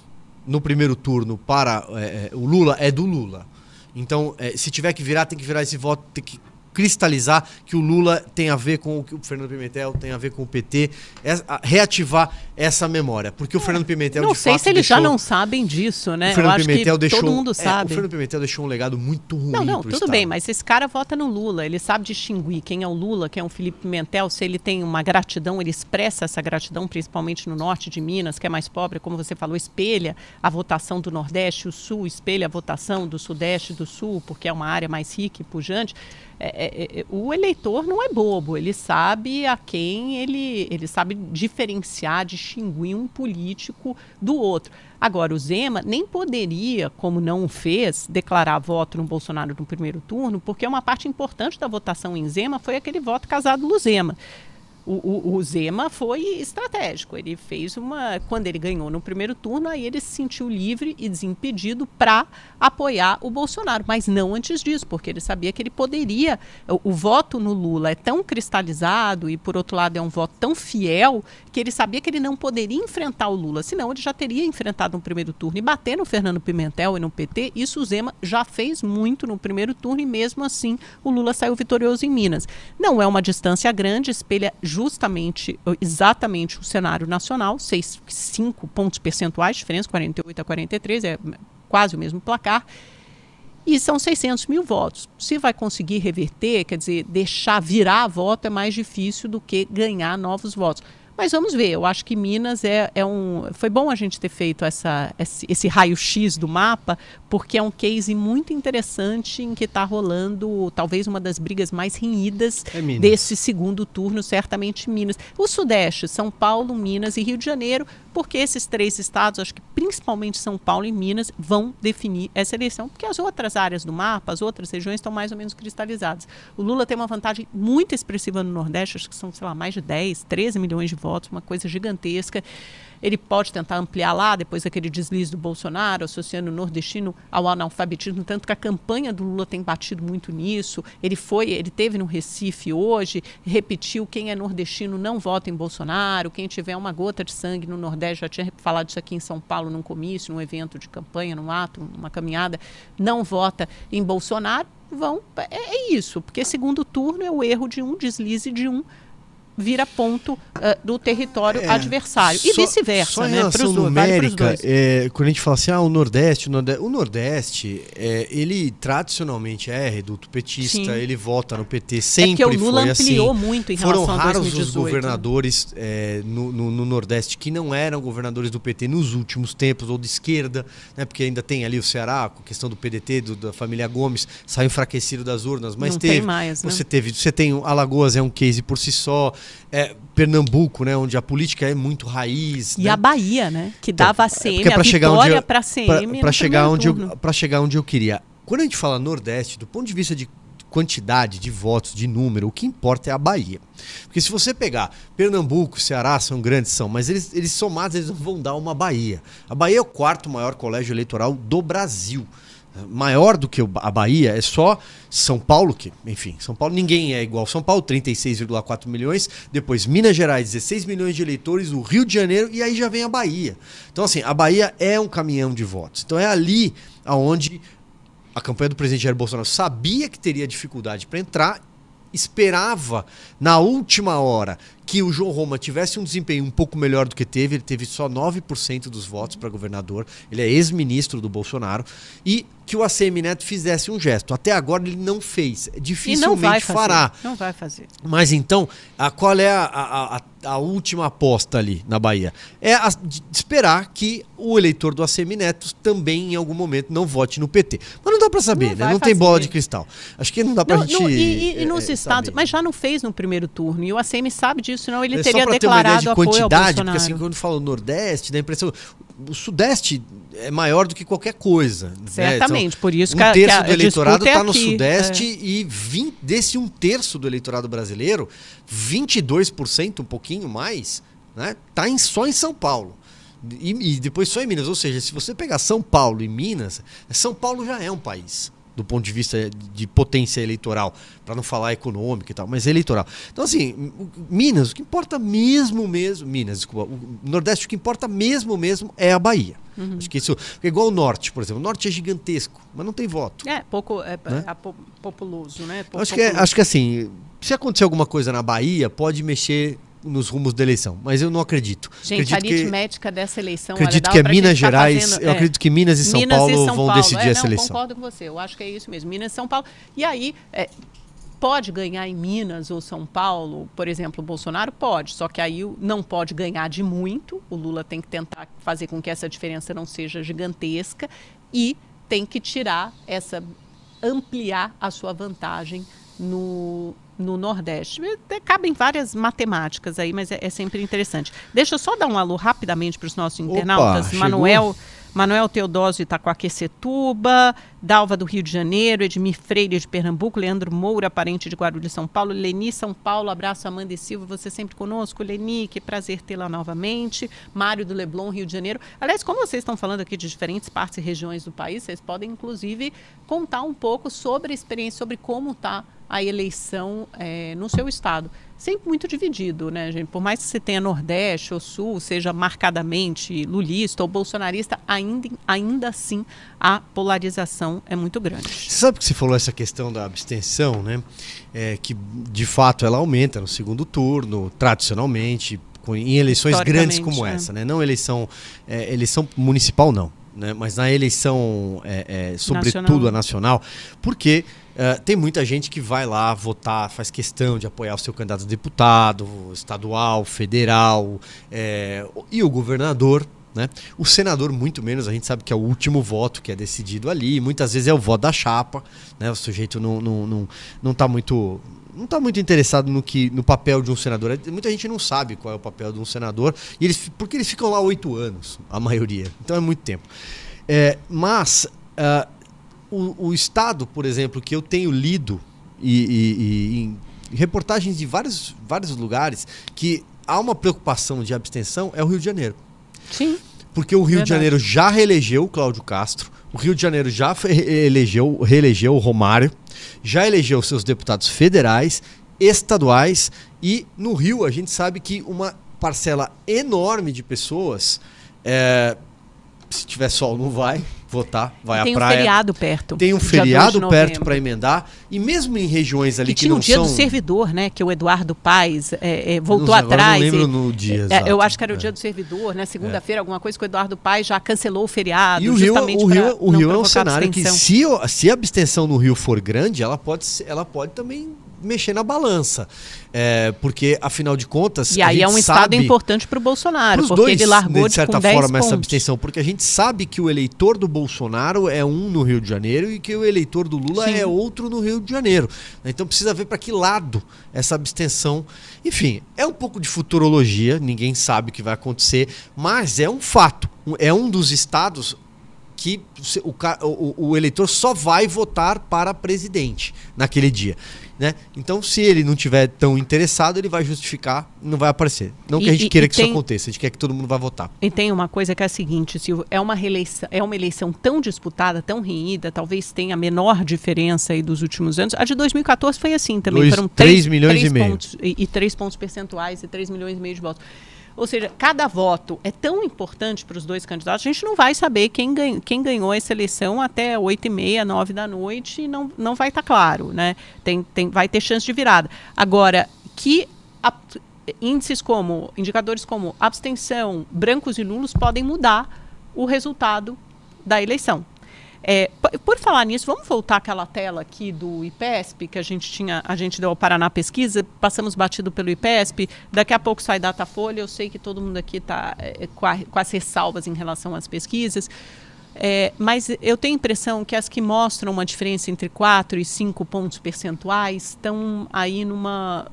no primeiro turno para é, é o Lula é do Lula. Então, é, se tiver que virar, tem que virar esse voto, tem que cristalizar que o Lula tem a ver com o que o Fernando Pimentel tem a ver com o PT, é, reativar essa memória, porque o Fernando Pimentel não de sei se eles deixou, já não sabem disso, né? O Fernando Eu Pimentel deixou, todo mundo sabe. É, o Fernando Pimentel deixou um legado muito ruim. Não, não, tudo Estado. bem, mas esse cara vota no Lula, ele sabe distinguir quem é o Lula, quem é o Felipe Pimentel, se ele tem uma gratidão, ele expressa essa gratidão, principalmente no norte de Minas, que é mais pobre, como você falou, espelha a votação do Nordeste, o Sul espelha a votação do Sudeste e do Sul, porque é uma área mais rica e pujante. É, é, é, o eleitor não é bobo, ele sabe a quem ele, ele sabe diferenciar, distinguir um político do outro. Agora, o Zema nem poderia, como não fez, declarar voto no Bolsonaro no primeiro turno, porque uma parte importante da votação em Zema foi aquele voto casado no Zema o, o, o, Zema foi estratégico. Ele fez uma. Quando ele ganhou no primeiro turno, aí ele se sentiu livre e desimpedido para apoiar o Bolsonaro. Mas não antes disso, porque ele sabia que ele poderia. O, o, voto no Lula é tão cristalizado e, por outro lado, é um voto tão fiel que ele sabia que ele não poderia enfrentar o Lula. Senão, ele já teria enfrentado no primeiro turno. E bater no Fernando Pimentel e no PT, isso o Zema já fez muito no primeiro turno e, mesmo assim, o Lula saiu vitorioso em Minas. Não é uma distância grande, espelha justamente, exatamente o cenário nacional, 6, 5 pontos percentuais, diferença 48 a 43, é quase o mesmo placar. E são 600 mil votos. Se vai conseguir reverter, quer dizer, deixar virar voto é mais difícil do que ganhar novos votos. Mas vamos ver, eu acho que Minas é, é um. Foi bom a gente ter feito essa, esse, esse raio-x do mapa, porque é um case muito interessante em que está rolando talvez uma das brigas mais renhidas é desse segundo turno, certamente Minas. O Sudeste, São Paulo, Minas e Rio de Janeiro, porque esses três estados, acho que principalmente São Paulo e Minas, vão definir essa eleição, porque as outras áreas do mapa, as outras regiões estão mais ou menos cristalizadas. O Lula tem uma vantagem muito expressiva no Nordeste, acho que são, sei lá, mais de 10, 13 milhões de votos, uma coisa gigantesca. Ele pode tentar ampliar lá, depois daquele deslize do Bolsonaro, associando o nordestino ao analfabetismo, tanto que a campanha do Lula tem batido muito nisso. Ele foi, ele teve no Recife hoje, repetiu quem é nordestino não vota em Bolsonaro, quem tiver uma gota de sangue no Nordeste, já tinha falado isso aqui em São Paulo num comício, num evento de campanha, num ato, numa caminhada, não vota em Bolsonaro, vão. É, é isso, porque segundo turno é o erro de um, deslize de um vira ponto uh, do território é, adversário. E vice-versa, né? relação dois, numérica, é, quando a gente fala assim, ah, o Nordeste, o Nordeste, o Nordeste é, ele tradicionalmente é reduto petista, Sim. ele vota no PT, sempre é o Lula foi ampliou assim. muito em Foram relação raros 2018, os governadores é, no, no, no, Nordeste que não eram governadores do PT nos últimos tempos, ou de esquerda, né? porque ainda tem ali o Ceará, com a questão do PDT, do, da família Gomes, saiu enfraquecido das urnas, mas não teve. Tem mais, né? Você teve, você tem Alagoas é um case por si só, é, Pernambuco, né, onde a política é muito raiz. E né? a Bahia, né, que dava a CM, é, é a vitória para a CM para chegar onde para chegar onde eu queria. Quando a gente fala Nordeste, do ponto de vista de quantidade de votos, de número, o que importa é a Bahia. Porque se você pegar Pernambuco, Ceará, são grandes, são, mas eles, eles somados eles vão dar uma Bahia. A Bahia é o quarto maior colégio eleitoral do Brasil maior do que a Bahia é só São Paulo, que, enfim, São Paulo ninguém é igual São Paulo, 36,4 milhões, depois Minas Gerais, 16 milhões de eleitores, o Rio de Janeiro e aí já vem a Bahia. Então assim, a Bahia é um caminhão de votos. Então é ali aonde a campanha do presidente Jair Bolsonaro sabia que teria dificuldade para entrar esperava na última hora que o João Roma tivesse um desempenho um pouco melhor do que teve, ele teve só 9% dos votos para governador, ele é ex-ministro do Bolsonaro, e que o ACM Neto fizesse um gesto. Até agora ele não fez, dificilmente não fará. Não vai fazer. Mas então, a, qual é a, a, a, a última aposta ali na Bahia? É a, esperar que o eleitor do ACM Neto também em algum momento não vote no PT. Mas não dá para saber, não né? Não fazer. tem bola de cristal. Acho que não dá para gente. Não, e, e, nos é, estados, saber. mas já não fez no primeiro turno, e o ACM sabe disso senão ele é teria declarado ter uma ideia de quantidade, porque assim, quando fala Nordeste, dá a impressão. O Sudeste é maior do que qualquer coisa. Né? Certamente, né? então, por isso um que Um terço a, do eleitorado está é no Sudeste é. e 20, desse um terço do eleitorado brasileiro, 22%, um pouquinho mais, né, tá em, só em São Paulo. E, e, depois só em Minas. Ou seja, se você pegar São Paulo e Minas, São Paulo já é um país do ponto de vista de potência eleitoral, para não falar econômica e tal, mas eleitoral. Então, assim, Minas, o que importa mesmo, mesmo, Minas, desculpa, o Nordeste, o que importa mesmo, mesmo é a Bahia. Uhum. Acho que isso, é igual o Norte, por exemplo. O Norte é gigantesco, mas não tem voto. É, pouco, é, né? é populoso, né? Pouco acho, que é, acho que assim, se acontecer alguma coisa na Bahia, pode mexer nos rumos da eleição, mas eu não acredito. Gente, acredito a aritmética que, dessa eleição. Acredito que é Minas Gerais. Tá fazendo, eu é, acredito que Minas e São Minas Paulo e São vão Paulo. decidir é, essa não, eleição. Concordo com você. Eu acho que é isso mesmo. Minas e São Paulo. E aí é, pode ganhar em Minas ou São Paulo, por exemplo, o Bolsonaro pode. Só que aí não pode ganhar de muito. O Lula tem que tentar fazer com que essa diferença não seja gigantesca e tem que tirar essa ampliar a sua vantagem no, no Nordeste. Cabem várias matemáticas aí, mas é, é, sempre interessante. Deixa eu só dar um alô rapidamente para os nossos internautas. Opa, Manuel. Manuel Teodósio Itacoaquecetuba, Dalva do Rio de Janeiro, Edmir Freire de Pernambuco, Leandro Moura, parente de Guarulhos, São Paulo, Leni São Paulo, abraço Amanda e Silva, você sempre conosco, Leni, que prazer tê-la novamente, Mário do Leblon, Rio de Janeiro. Aliás, como vocês estão falando aqui de diferentes partes e regiões do país, vocês podem inclusive contar um pouco sobre a experiência, sobre como está a eleição é, no seu estado. Sempre muito dividido, né, gente? Por mais que você tenha Nordeste ou Sul, seja marcadamente lulista ou bolsonarista, ainda, ainda assim a polarização é muito grande. Você sabe que você falou essa questão da abstenção, né? É, que de fato ela aumenta no segundo turno, tradicionalmente, em eleições grandes como é. essa, né? Não eleição, é, eleição municipal, não. Né? Mas na eleição, é, é, sobretudo nacional. a nacional, porque Uh, tem muita gente que vai lá votar, faz questão de apoiar o seu candidato a deputado, estadual, federal, é, e o governador. Né? O senador, muito menos, a gente sabe que é o último voto que é decidido ali, muitas vezes é o voto da chapa, né? o sujeito não, não, não, não tá muito não está muito interessado no que no papel de um senador. Muita gente não sabe qual é o papel de um senador, e eles, porque eles ficam lá oito anos, a maioria. Então é muito tempo. É, mas uh, o, o, Estado, por exemplo, que eu tenho lido e, e, e em reportagens de vários, vários lugares que há uma preocupação de abstenção é o Rio de Janeiro. Sim. Porque o Rio Verdade. de Janeiro já reelegeu o Cláudio Castro, o Rio de Janeiro já fe- elegeu, reelegeu o Romário, já elegeu seus deputados federais, estaduais e no Rio a gente sabe que uma parcela enorme de pessoas, é, se tiver sol não vai votar, vai Tem à um praia. feriado perto. Tem um dia 2 de feriado perto para emendar e mesmo em regiões ali Que que, tinha não o dia são do servidor, né? Que o Eduardo Paes é, é, voltou Não- atrás. Não lembro e- no dia é, exato. eu acho que era o É. dia do servidor, né? Segunda-feira, alguma coisa que o Eduardo Paes já cancelou o feriado. E o Rio, o Rio, o não Rio é um cenário que, abstenção. se, o- se a abstenção no Rio for grande, ela pode, ela pode também mexer na balança. É, porque, afinal de contas. E aí é um estado importante para o Bolsonaro, porque dois, ele largou de de, certa com 10 forma, essa abstenção, porque a gente sabe que o eleitor do Bolsonaro é um no Rio de Janeiro e que o eleitor do Lula Sim. é outro no Rio de Janeiro. Então precisa ver para que lado essa abstenção. Enfim, é um pouco de futurologia, ninguém sabe o que vai acontecer, mas é um fato. É um dos estados que o- o- o eleitor só vai votar para presidente naquele dia. Né? Então, se ele não tiver tão interessado, ele vai justificar, não vai aparecer. Não que E- a gente e- queira e que tem- isso aconteça, a gente quer que todo mundo vá votar. E tem uma coisa que é a seguinte, Silvio, é uma reeleição, é uma eleição tão disputada, tão renhida, talvez tenha a menor diferença aí dos últimos anos. A de 2014 foi assim também, Dois- foram três três, milhões três e meio. pontos e, e três pontos percentuais e 3 milhões e meio de votos. Ou seja, cada voto é tão importante para os dois candidatos, a gente não vai saber quem, ganha, quem ganhou essa eleição até 8 e meia, 9 da noite, e não, não vai estar claro, né? Tem, tem, vai ter chance de virada. Agora, que a- índices como, indicadores como abstenção, brancos e nulos podem mudar o resultado da eleição. É, por falar nisso, vamos voltar àquela tela aqui do IPESP que a gente tinha, a gente deu ao Paraná Pesquisa, passamos batido pelo IPESP, daqui a pouco sai Datafolha, eu sei que todo mundo aqui está com, a- com as ressalvas em relação às pesquisas, é, mas eu tenho a impressão que as que mostram uma diferença entre 4 e 5 pontos percentuais estão aí numa,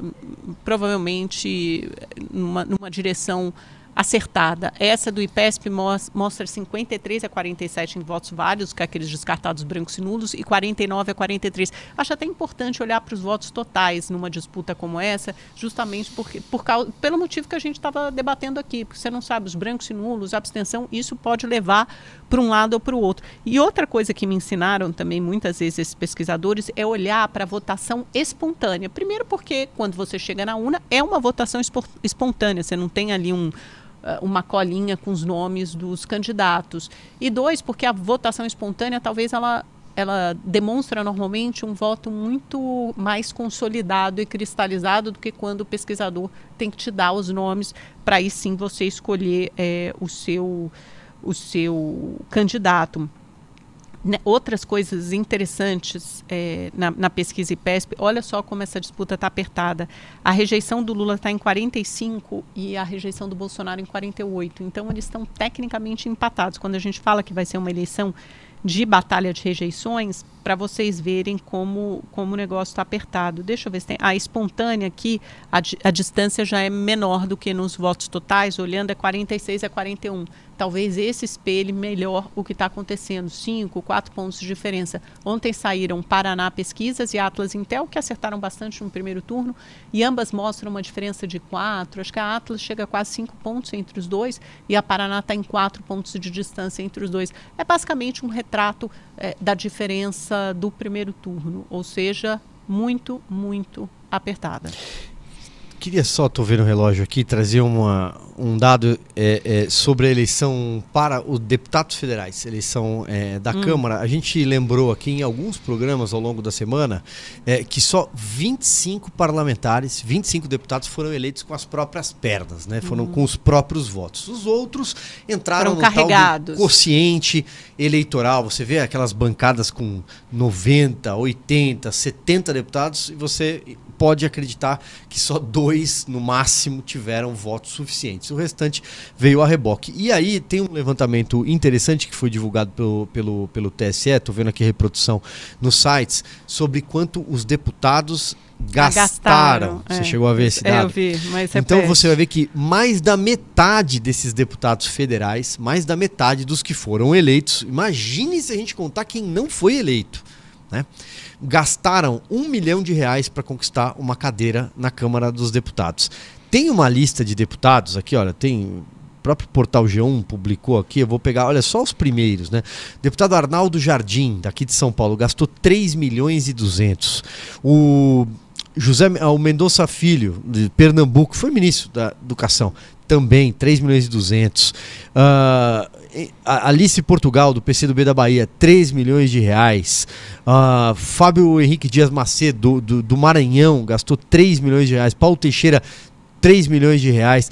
provavelmente, numa, numa direção acertada. Essa do IPESP mos- mostra 53 a 47 em votos válidos, que é aqueles descartados brancos e nulos, e 49 a 43. Acho até importante olhar para os votos totais numa disputa como essa, justamente porque, por causa, pelo motivo que a gente estava debatendo aqui, porque você não sabe os brancos e nulos, a abstenção, isso pode levar para um lado ou para o outro. E outra coisa que me ensinaram também muitas vezes esses pesquisadores é olhar para a votação espontânea. Primeiro porque quando você chega na urna é uma votação espo- espontânea, você não tem ali um uma colinha com os nomes dos candidatos. E dois, porque a votação espontânea talvez ela ela demonstra normalmente um voto muito mais consolidado e cristalizado do que quando o pesquisador tem que te dar os nomes para aí sim você escolher eh, o seu o seu candidato. Né, outras coisas interessantes eh, na, na pesquisa IPESP, olha só como essa disputa está apertada. A rejeição do Lula está em 45 e a rejeição do Bolsonaro em 48. Então, eles estão tecnicamente empatados. Quando a gente fala que vai ser uma eleição de batalha de rejeições, para vocês verem como, como o negócio está apertado. Deixa eu ver se tem. A espontânea aqui, a, a distância já é menor do que nos votos totais, olhando é 46 a 41. Talvez esse espelhe melhor o que está acontecendo. Cinco, quatro pontos de diferença. Ontem saíram Paraná Pesquisas e Atlas Intel, que acertaram bastante no primeiro turno, e ambas mostram uma diferença de quatro. Acho que a Atlas chega a quase cinco pontos entre os dois, e a Paraná está em quatro pontos de distância entre os dois. É basicamente um retrato eh, da diferença do primeiro turno, ou seja, muito, muito apertada. Queria só, tô vendo o relógio aqui, trazer uma, um dado é, é, sobre a eleição para os deputados federais, eleição é, da Câmara. A gente lembrou aqui em alguns programas ao longo da semana é, que só 25 parlamentares, 25 deputados foram eleitos com as próprias pernas, né? Foram com os próprios votos. Os outros entraram Foram no tal do carregados. quociente eleitoral. Você vê aquelas bancadas com 90, 80, 70 deputados e você pode acreditar que só dois, no máximo, tiveram votos suficientes. O restante veio a reboque. E aí tem um levantamento interessante que foi divulgado pelo, pelo, pelo TSE, estou vendo aqui a reprodução nos sites, sobre quanto os deputados gastaram. Você é. chegou a ver esse É, dado? eu vi, mas Então repete. você vai ver que mais da metade desses deputados federais, mais da metade dos que foram eleitos, imagine se a gente contar quem não foi eleito, né? Gastaram um milhão de reais para conquistar uma cadeira na Câmara dos Deputados. Tem uma lista de deputados aqui, olha, tem próprio portal G1 publicou aqui, eu vou pegar, olha só os primeiros, né? Deputado Arnaldo Jardim, daqui de São Paulo, gastou 3 milhões e 200. O José o Mendonça Filho, de Pernambuco, foi ministro da Educação, também 3 milhões e 200. Uh, Alice Portugal, do PCdoB da Bahia, 3 milhões de reais. Uh, Fábio Henrique Dias Macedo, do, do, Maranhão, gastou 3 milhões de reais. Paulo Teixeira, 3 milhões de reais.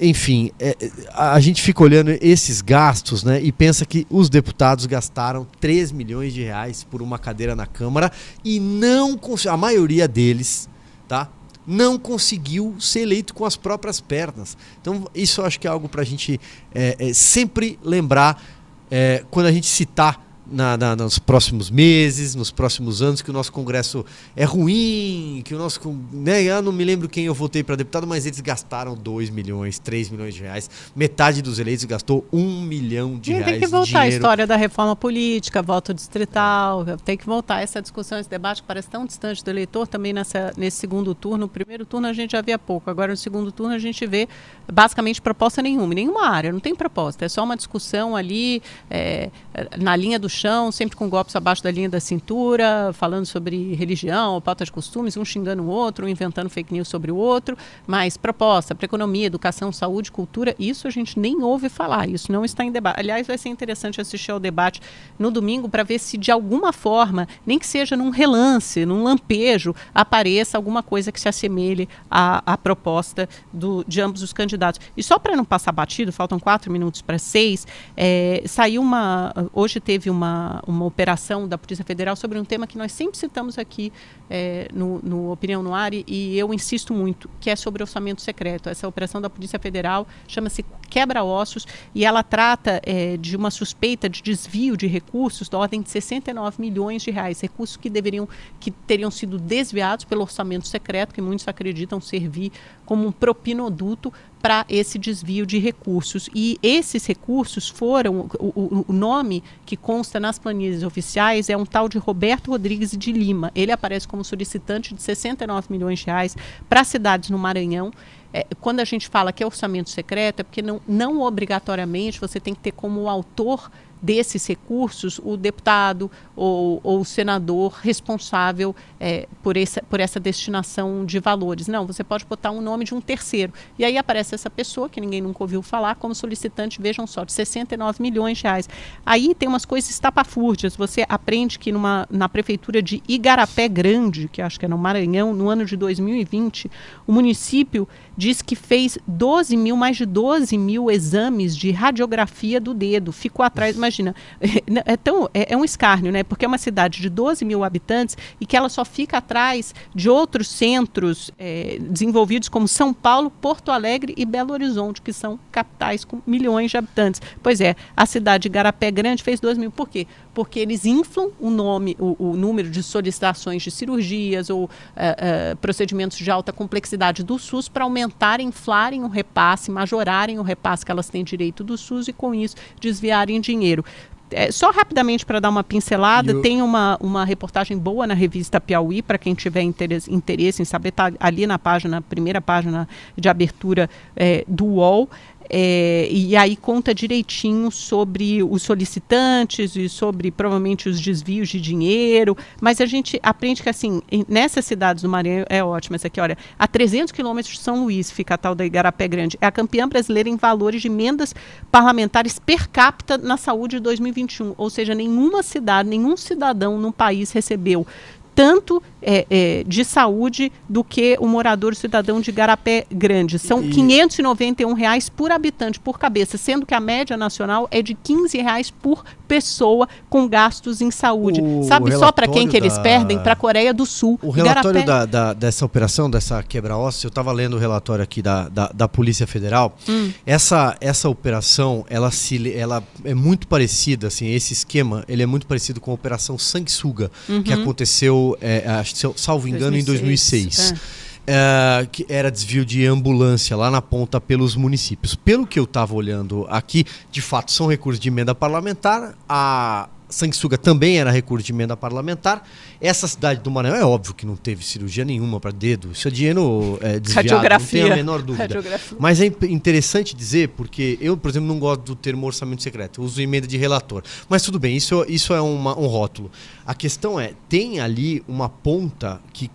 Enfim, é, a gente fica olhando esses gastos né, e pensa que os deputados gastaram 3 milhões de reais por uma cadeira na Câmara e não a maioria deles, tá? Não conseguiu ser eleito com as próprias pernas. Então, isso eu acho que é algo para a gente é, é, sempre lembrar é, quando a gente citar na, na, nos próximos meses, nos próximos anos, que o nosso Congresso é ruim, que o nosso. Né, eu não me lembro quem eu votei para deputado, mas eles gastaram 2 milhões, 3 milhões de reais. Metade dos eleitos gastou 1 um milhão de e reais. Tem que voltar a história da reforma política, voto distrital, tem que voltar essa discussão, esse debate que parece tão distante do eleitor também nessa, nesse segundo turno. No primeiro turno a gente já via pouco, agora no segundo turno a gente vê basicamente proposta nenhuma, nenhuma área, não tem proposta, é só uma discussão ali é, na linha do chão, sempre com golpes abaixo da linha da cintura, falando sobre religião, pauta de costumes, um xingando o outro, um inventando fake news sobre o outro, mas proposta para economia, educação, saúde, cultura, isso a gente nem ouve falar, isso não está em debate. Aliás, vai ser interessante assistir ao debate no domingo para ver se de alguma forma, nem que seja num relance, num lampejo, apareça alguma coisa que se assemelhe à, à proposta do, de ambos os candidatos. E só para não passar batido, faltam quatro minutos para seis, é, saiu uma. Hoje teve uma uma, uma operação da Polícia Federal sobre um tema que nós sempre citamos aqui é, no, no, Opinião no Ar e, e, eu insisto muito, que é sobre orçamento secreto. Essa operação da Polícia Federal chama-se Quebra-Ossos e ela trata é, de uma suspeita de desvio de recursos da ordem de 69 milhões de reais, recursos que deveriam, que teriam sido desviados pelo orçamento secreto, que muitos acreditam servir como um propinoduto para esse desvio de recursos. E esses recursos foram, o, o, nome que consta nas planilhas oficiais é um tal de Roberto Rodrigues de Lima. Ele aparece como solicitante de 69 milhões de reais para cidades no Maranhão. É, quando a gente fala que é orçamento secreto, é porque não, não obrigatoriamente você tem que ter como autor desses recursos o deputado ou, ou o senador responsável é, por, essa, por essa destinação de valores. Não, você pode botar um nome de um terceiro. E aí aparece essa pessoa, que ninguém nunca ouviu falar, como solicitante, vejam só, de 69 milhões de reais. Aí tem umas coisas estapafúrdias. Você aprende que numa, na prefeitura de Igarapé Grande, que acho que é no Maranhão, no ano de 2020, o município diz que fez 12 mil, mais de 12 mil exames de radiografia do dedo. Ficou atrás, imagina, é, tão, é, é, um escárnio, né? Porque é uma cidade de 12 mil habitantes e que ela só fica atrás de outros centros é, desenvolvidos como São Paulo, Porto Alegre e Belo Horizonte, que são capitais com milhões de habitantes. Pois é, a cidade de Garapé Grande fez 2 mil. Por quê? Porque eles inflam o nome, o, o número de solicitações de cirurgias ou uh, uh, procedimentos de alta complexidade do SUS para aumentarem, inflarem o repasse, majorarem o repasse que elas têm direito do SUS e com isso desviarem dinheiro. É, só rapidamente para dar uma pincelada, eu... tem uma, uma reportagem boa na revista Piauí, para quem tiver interesse, interesse em saber, está ali na página, primeira página de abertura é, do UOL. É, e aí conta direitinho sobre os solicitantes e sobre provavelmente os desvios de dinheiro, mas a gente aprende que assim, nessas cidades do Maranhão é ótimo essa aqui, olha, a 300 quilômetros de São Luís fica a tal da Igarapé Grande, é a campeã brasileira em valores de emendas parlamentares per capita na saúde de 2021, ou seja, nenhuma cidade, nenhum cidadão no país recebeu tanto é, é, de saúde do que o morador cidadão de Garapé Grande. São 591 reais por habitante por cabeça, sendo que a média nacional é de 15 reais por pessoa com gastos em saúde. O Sabe só para quem que eles perdem? Para a Coreia do Sul. O relatório da, da, dessa operação, dessa quebra-óssea, eu estava lendo o relatório aqui da, da, da Polícia Federal. Hum. Essa, essa operação, ela, se, ela é muito parecida, assim, esse esquema, ele é muito parecido com a Operação Sanguessuga, uhum. que aconteceu, é, salvo engano, 2006. em 2006. É. É, que era desvio de ambulância lá na ponta pelos municípios. Pelo que eu estava olhando aqui, de fato são recursos de emenda parlamentar. A sanguessuga também era recurso de emenda parlamentar. Essa cidade do Maranhão é óbvio que não teve cirurgia nenhuma para dedo. Isso é dinheiro é, desviado, Radiografia. não tem a menor dúvida. Mas é interessante dizer, porque eu, por exemplo, não gosto do termo orçamento secreto. Eu uso emenda de relator. Mas tudo bem, isso, isso é uma, um rótulo. A questão é, tem ali uma ponta que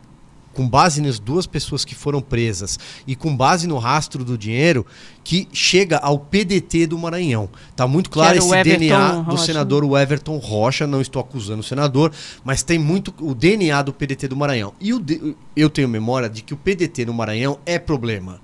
com base nas duas pessoas que foram presas e com base no rastro do dinheiro que chega ao PDT do Maranhão. Tá muito claro esse DNA Rocha. do senador Everton Rocha, não estou acusando o senador, mas tem muito o DNA do PDT do Maranhão. E o, eu tenho memória de que o PDT no Maranhão é problema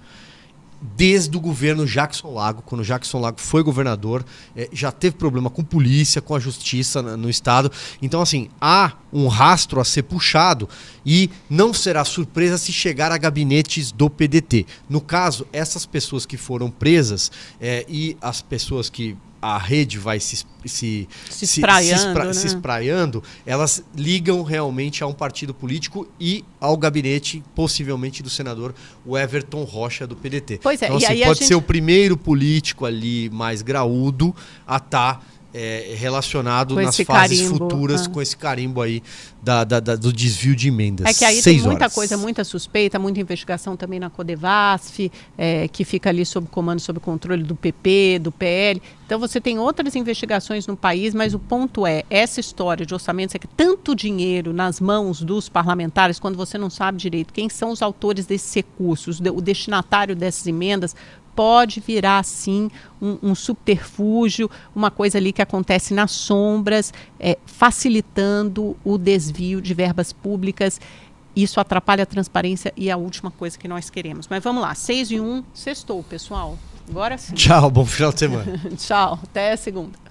desde o governo Jackson Lago, quando Jackson Lago foi governador, é, já teve problema com polícia, com a justiça no, estado. Então, assim, há um rastro a ser puxado e não será surpresa se chegar a gabinetes do PDT. No caso, essas pessoas que foram presas é, e as pessoas que a rede vai se, se, se, espraiando, se, espra, né? se espraiando, elas ligam realmente a um partido político e ao gabinete, possivelmente, do senador o Everton Rocha, do PDT. Pois é, então, assim, pode gente... ser o primeiro político ali mais graúdo a estar. Tá é, relacionado com nas fases carimbo, futuras ah. com esse carimbo aí da, da, da, do desvio de emendas. É que aí Seis tem muita horas. coisa, muita suspeita, muita investigação também na Codevasf, é, que fica ali sob comando, sob controle do PP, do PL. Então você tem outras investigações no país, mas o ponto é, essa história de orçamento, é que tanto dinheiro nas mãos dos parlamentares, quando você não sabe direito quem são os autores desses recursos, o destinatário dessas emendas, pode virar sim um, um subterfúgio, uma coisa ali que acontece nas sombras, é, facilitando o desvio de verbas públicas. Isso atrapalha a transparência e é a última coisa que nós queremos. Mas vamos lá, 6 e 1, sextou, pessoal. Agora sim. Tchau, bom final de semana. Tchau, até segunda.